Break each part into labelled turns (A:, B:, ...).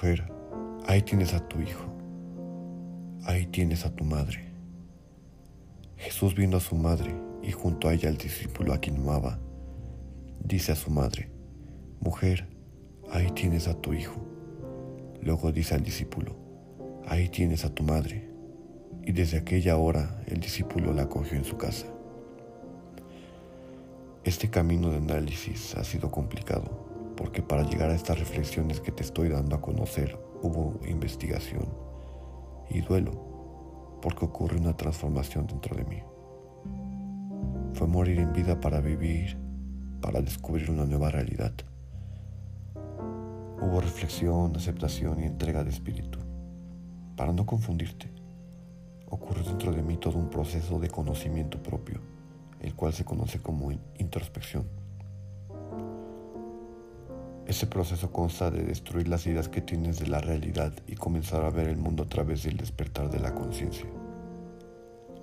A: Mujer, ahí tienes a tu hijo, ahí tienes a tu madre. Jesús viendo a su madre y junto a ella al discípulo a quien amaba, dice a su madre, Mujer, ahí tienes a tu hijo. Luego dice al discípulo, ahí tienes a tu madre. Y desde aquella hora el discípulo la acogió en su casa. Este camino de análisis ha sido complicado porque para llegar a estas reflexiones que te estoy dando a conocer hubo investigación y duelo, porque ocurre una transformación dentro de mí. Fue morir en vida para vivir, para descubrir una nueva realidad. Hubo reflexión, aceptación y entrega de espíritu. Para no confundirte, ocurre dentro de mí todo un proceso de conocimiento propio, el cual se conoce como introspección. Ese proceso consta de destruir las ideas que tienes de la realidad y comenzar a ver el mundo a través del despertar de la conciencia.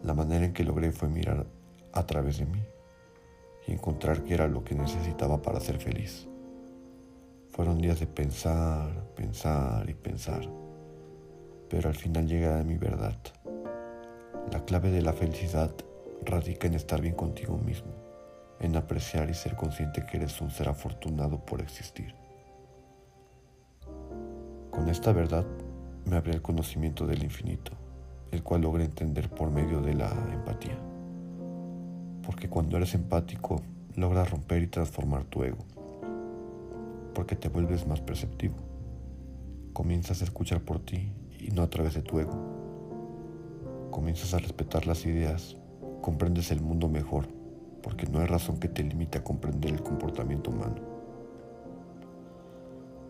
A: La manera en que logré fue mirar a través de mí y encontrar que era lo que necesitaba para ser feliz. Fueron días de pensar, pensar y pensar, pero al final llega a mi verdad. La clave de la felicidad radica en estar bien contigo mismo en apreciar y ser consciente que eres un ser afortunado por existir. Con esta verdad me abrí el conocimiento del infinito, el cual logré entender por medio de la empatía. Porque cuando eres empático, logras romper y transformar tu ego. Porque te vuelves más perceptivo. Comienzas a escuchar por ti y no a través de tu ego. Comienzas a respetar las ideas, comprendes el mundo mejor porque no hay razón que te limite a comprender el comportamiento humano.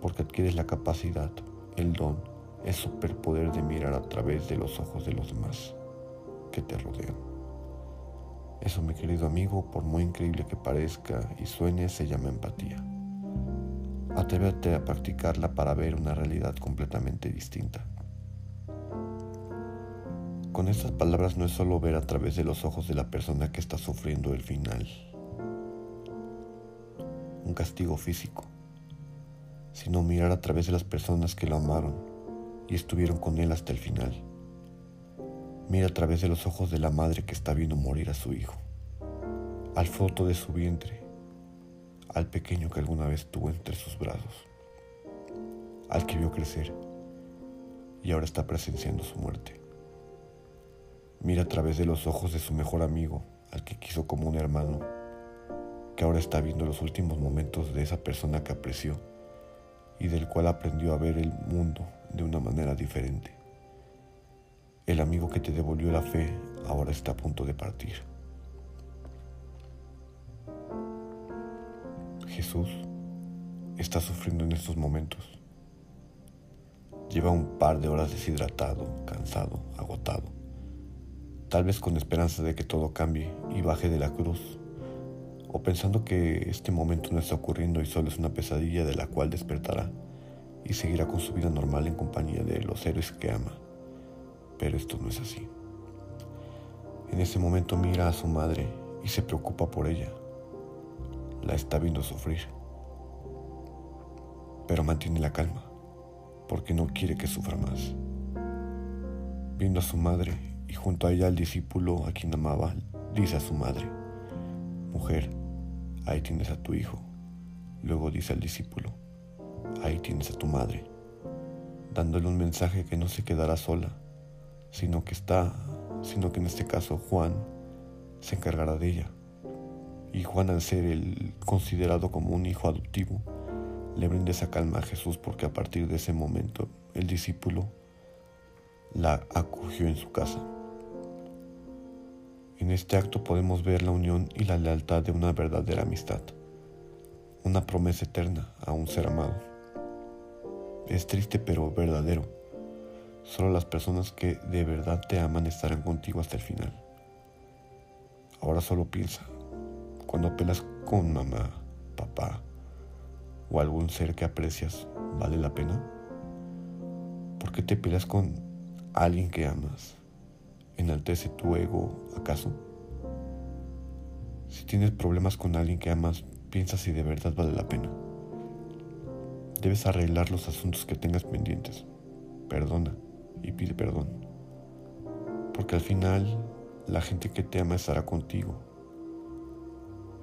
A: Porque adquieres la capacidad, el don, el superpoder de mirar a través de los ojos de los demás que te rodean. Eso, mi querido amigo, por muy increíble que parezca y suene, se llama empatía. Atrévete a practicarla para ver una realidad completamente distinta. Con estas palabras no es solo ver a través de los ojos de la persona que está sufriendo el final, un castigo físico, sino mirar a través de las personas que lo amaron y estuvieron con él hasta el final. Mira a través de los ojos de la madre que está viendo morir a su hijo, al fruto de su vientre, al pequeño que alguna vez tuvo entre sus brazos, al que vio crecer y ahora está presenciando su muerte. Mira a través de los ojos de su mejor amigo, al que quiso como un hermano, que ahora está viendo los últimos momentos de esa persona que apreció y del cual aprendió a ver el mundo de una manera diferente. El amigo que te devolvió la fe ahora está a punto de partir. Jesús está sufriendo en estos momentos. Lleva un par de horas deshidratado, cansado, agotado tal vez con esperanza de que todo cambie y baje de la cruz, o pensando que este momento no está ocurriendo y solo es una pesadilla de la cual despertará y seguirá con su vida normal en compañía de los héroes que ama. Pero esto no es así. En ese momento mira a su madre y se preocupa por ella. La está viendo sufrir. Pero mantiene la calma, porque no quiere que sufra más. Viendo a su madre y junto a ella el discípulo a quien amaba dice a su madre, Mujer, ahí tienes a tu hijo. Luego dice al discípulo, ahí tienes a tu madre, dándole un mensaje que no se quedará sola, sino que está, sino que en este caso Juan se encargará de ella. Y Juan al ser el considerado como un hijo adoptivo, le brinda esa calma a Jesús porque a partir de ese momento el discípulo la acogió en su casa. En este acto podemos ver la unión y la lealtad de una verdadera amistad, una promesa eterna a un ser amado. Es triste pero verdadero. Solo las personas que de verdad te aman estarán contigo hasta el final. Ahora solo piensa, cuando pelas con mamá, papá o algún ser que aprecias, ¿vale la pena? ¿Por qué te peleas con alguien que amas? ¿Enaltece tu ego acaso? Si tienes problemas con alguien que amas, piensa si de verdad vale la pena. Debes arreglar los asuntos que tengas pendientes. Perdona y pide perdón. Porque al final la gente que te ama estará contigo.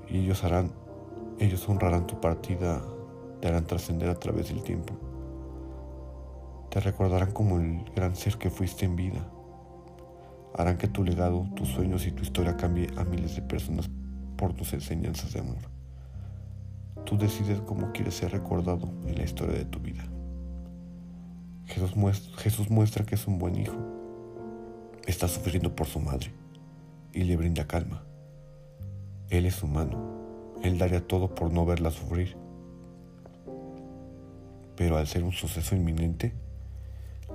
A: Y ellos harán, ellos honrarán tu partida, te harán trascender a través del tiempo. Te recordarán como el gran ser que fuiste en vida. Harán que tu legado, tus sueños y tu historia cambie a miles de personas por tus enseñanzas de amor. Tú decides cómo quieres ser recordado en la historia de tu vida. Jesús muestra, Jesús muestra que es un buen hijo. Está sufriendo por su madre y le brinda calma. Él es humano. Él daría todo por no verla sufrir. Pero al ser un suceso inminente,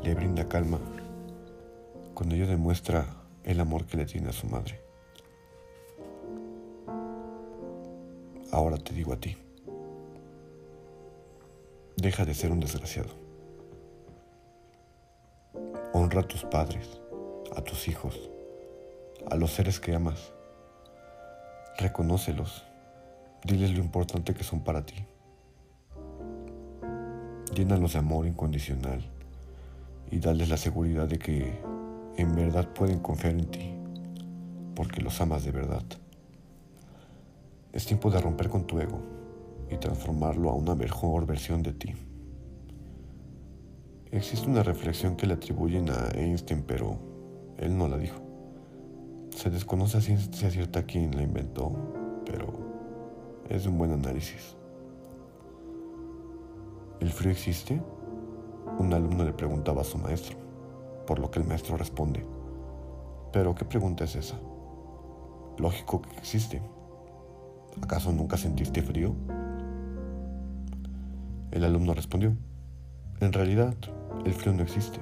A: le brinda calma cuando ella demuestra el amor que le tiene a su madre. Ahora te digo a ti, deja de ser un desgraciado. Honra a tus padres, a tus hijos, a los seres que amas. Reconócelos, diles lo importante que son para ti. Llénalos de amor incondicional y dales la seguridad de que en verdad pueden confiar en ti, porque los amas de verdad. Es tiempo de romper con tu ego y transformarlo a una mejor versión de ti. Existe una reflexión que le atribuyen a Einstein, pero él no la dijo. Se desconoce a ciencia cierta quién la inventó, pero es un buen análisis. ¿El frío existe? Un alumno le preguntaba a su maestro, por lo que el maestro responde, ¿pero qué pregunta es esa? Lógico que existe. ¿Acaso nunca sentiste frío? El alumno respondió, en realidad, el frío no existe.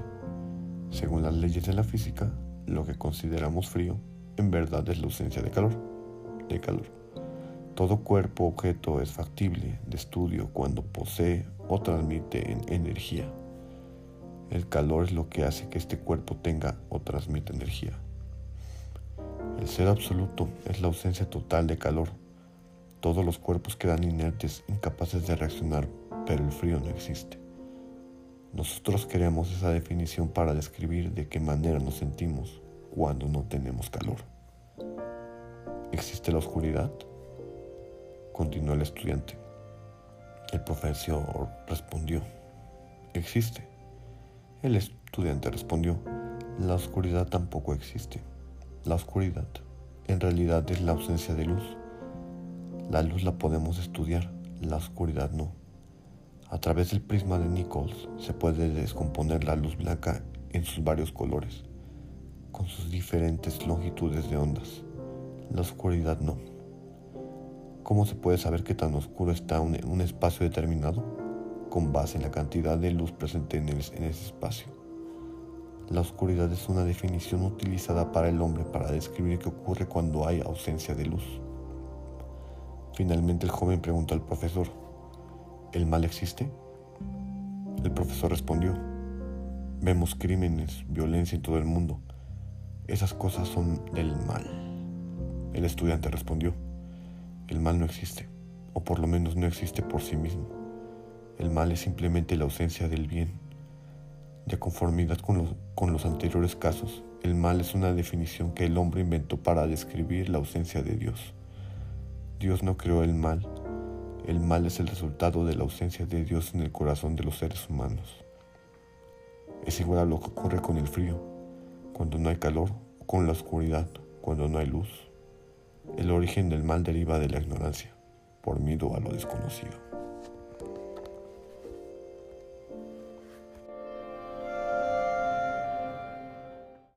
A: Según las leyes de la física, lo que consideramos frío en verdad es la ausencia de calor. De calor. Todo cuerpo objeto es factible de estudio cuando posee o transmite energía. El calor es lo que hace que este cuerpo tenga o transmita energía. El ser absoluto es la ausencia total de calor. Todos los cuerpos quedan inertes, incapaces de reaccionar, pero el frío no existe. Nosotros queremos esa definición para describir de qué manera nos sentimos cuando no tenemos calor. ¿Existe la oscuridad? Continuó el estudiante. El profesor respondió, existe. El estudiante respondió, la oscuridad tampoco existe. La oscuridad en realidad es la ausencia de luz. La luz la podemos estudiar, la oscuridad no. A través del prisma de Nichols se puede descomponer la luz blanca en sus varios colores, con sus diferentes longitudes de ondas. La oscuridad no. ¿Cómo se puede saber qué tan oscuro está un, un espacio determinado? Con base en la cantidad de luz presente en, ese espacio. La oscuridad es una definición utilizada para el hombre para describir qué ocurre cuando hay ausencia de luz. Finalmente el joven preguntó al profesor, ¿el mal existe? El profesor respondió, vemos crímenes, violencia en todo el mundo. Esas cosas son del mal. El estudiante respondió, el mal no existe, o por lo menos no existe por sí mismo. El mal es simplemente la ausencia del bien. De conformidad con los, con los anteriores casos, el mal es una definición que el hombre inventó para describir la ausencia de Dios. Dios no creó el mal. El mal es el resultado de la ausencia de Dios en el corazón de los seres humanos. Es igual a lo que ocurre con el frío, cuando no hay calor, o con la oscuridad, cuando no hay luz. El origen del mal deriva de la ignorancia, por miedo a lo desconocido.